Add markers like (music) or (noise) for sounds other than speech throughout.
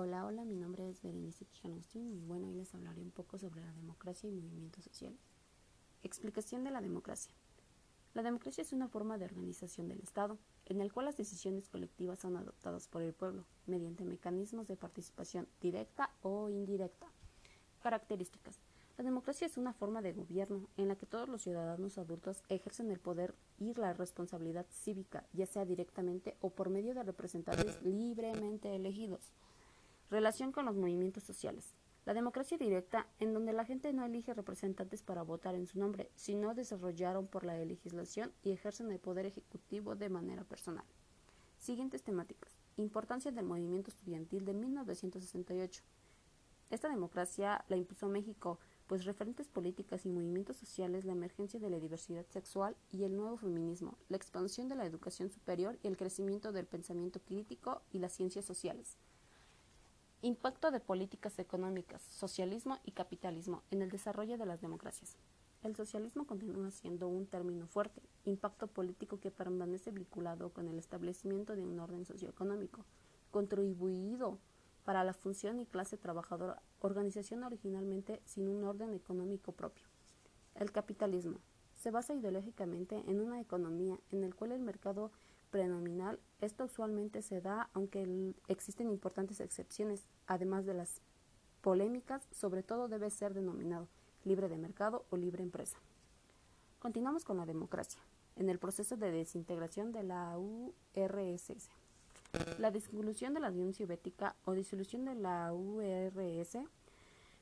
Hola, hola, mi nombre es Berenice Quijano-Austin y bueno, hoy les hablaré un poco sobre la democracia y movimientos sociales. Explicación de la democracia. La democracia es una forma de organización del Estado, en el cual las decisiones colectivas son adoptadas por el pueblo, mediante mecanismos de participación directa o indirecta. Características. La democracia es una forma de gobierno en la que todos los ciudadanos adultos ejercen el poder y la responsabilidad cívica, ya sea directamente o por medio de representantes (coughs) libremente elegidos. Relación con los movimientos sociales. La democracia directa, en donde la gente no elige representantes para votar en su nombre, sino desarrollaron por la legislación y ejercen el poder ejecutivo de manera personal. Siguientes temáticas. Importancia del movimiento estudiantil de 1968. Esta democracia la impuso México, pues referentes políticas y movimientos sociales, la emergencia de la diversidad sexual y el nuevo feminismo, la expansión de la educación superior y el crecimiento del pensamiento crítico y las ciencias sociales. Impacto de políticas económicas, socialismo y capitalismo en el desarrollo de las democracias. El socialismo continúa siendo un término fuerte, impacto político que permanece vinculado con el establecimiento de un orden socioeconómico, contribuido para la función y clase trabajadora, organización originalmente sin un orden económico propio. El capitalismo se basa ideológicamente en una economía en la cual el mercado prenominal, esto usualmente se da aunque existen importantes excepciones, además de las polémicas, sobre todo debe ser denominado libre de mercado o libre empresa. Continuamos con la democracia, en el proceso de desintegración de la URSS. La disolución de la Unión Soviética o disolución de la URSS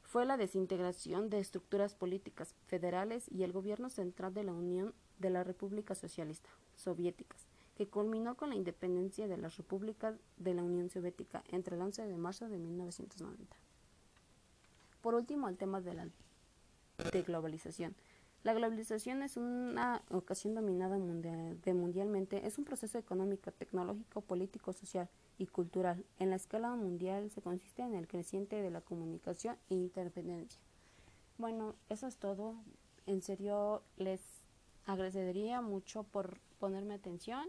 fue la desintegración de estructuras políticas federales y el gobierno central de la Unión de las Repúblicas Socialistas Soviéticas que culminó con la independencia de las repúblicas de la Unión Soviética entre el 11 de marzo de 1990. Por último, el tema de la globalización. La globalización es una ocasión dominada de mundialmente, es un proceso económico, tecnológico, político, social y cultural. En la escala mundial se consiste en el creciente de la comunicación e interdependencia. Bueno, eso es todo. En serio, les agradecería mucho por ponerme atención